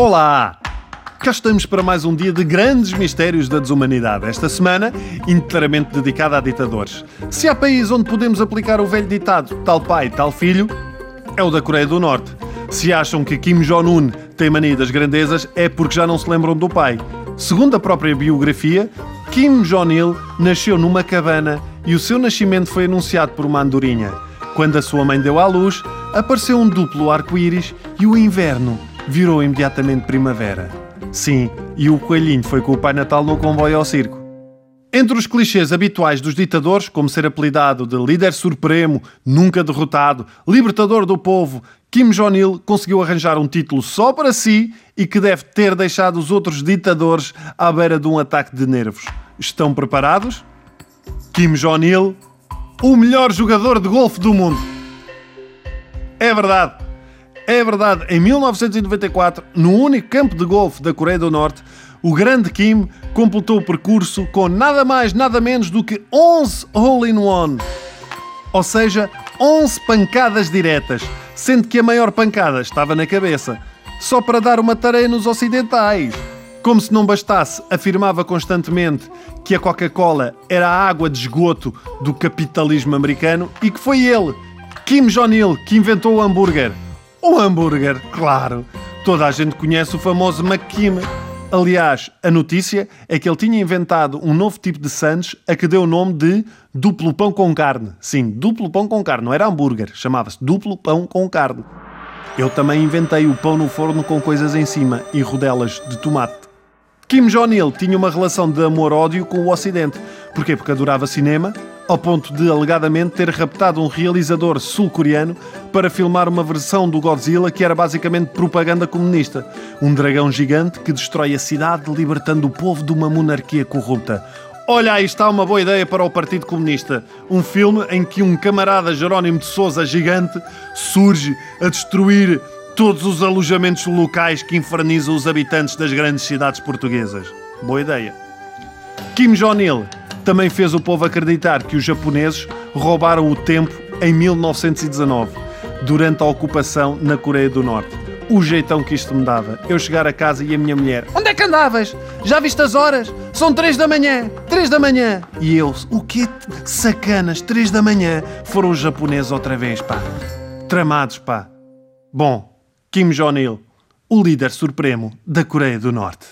Olá! Cá estamos para mais um dia de grandes mistérios da desumanidade. Esta semana, inteiramente dedicada a ditadores. Se há país onde podemos aplicar o velho ditado tal pai, tal filho, é o da Coreia do Norte. Se acham que Kim Jong-un tem mania das grandezas, é porque já não se lembram do pai. Segundo a própria biografia, Kim Jong-il nasceu numa cabana e o seu nascimento foi anunciado por uma andorinha. Quando a sua mãe deu à luz, apareceu um duplo arco-íris e o inverno virou imediatamente primavera. Sim, e o coelhinho foi com o Pai Natal no comboio ao circo. Entre os clichês habituais dos ditadores, como ser apelidado de líder supremo, nunca derrotado, libertador do povo, Kim Jong-il conseguiu arranjar um título só para si e que deve ter deixado os outros ditadores à beira de um ataque de nervos. Estão preparados? Kim Jong-il, o melhor jogador de golfe do mundo. É verdade. É verdade, em 1994, no único campo de golfe da Coreia do Norte, o grande Kim completou o percurso com nada mais, nada menos do que 11 hole-in-one. Ou seja, 11 pancadas diretas, sendo que a maior pancada estava na cabeça, só para dar uma tarefa nos ocidentais. Como se não bastasse, afirmava constantemente que a Coca-Cola era a água de esgoto do capitalismo americano e que foi ele, Kim Jong-il, que inventou o hambúrguer. O hambúrguer, claro. Toda a gente conhece o famoso McKim. Aliás, a notícia é que ele tinha inventado um novo tipo de sandes a que deu o nome de duplo pão com carne. Sim, duplo pão com carne, não era hambúrguer, chamava-se duplo pão com carne. Eu também inventei o pão no forno com coisas em cima e rodelas de tomate. Kim Jong-il tinha uma relação de amor-ódio com o Ocidente. Porquê? Porque adorava cinema, ao ponto de alegadamente ter raptado um realizador sul-coreano para filmar uma versão do Godzilla que era basicamente propaganda comunista. Um dragão gigante que destrói a cidade, libertando o povo de uma monarquia corrupta. Olha, aí está uma boa ideia para o Partido Comunista. Um filme em que um camarada Jerónimo de Souza gigante surge a destruir todos os alojamentos locais que infernizam os habitantes das grandes cidades portuguesas. Boa ideia. Kim Jong-il também fez o povo acreditar que os japoneses roubaram o tempo em 1919, durante a ocupação na Coreia do Norte. O jeitão que isto me dava. Eu chegar a casa e a minha mulher: Onde é que andavas? Já viste as horas? São três da manhã! Três da manhã! E eu: O quê? Sacanas, três da manhã! Foram os japoneses outra vez, pá. Tramados, pá. Bom, Kim Jong-il, o líder supremo da Coreia do Norte.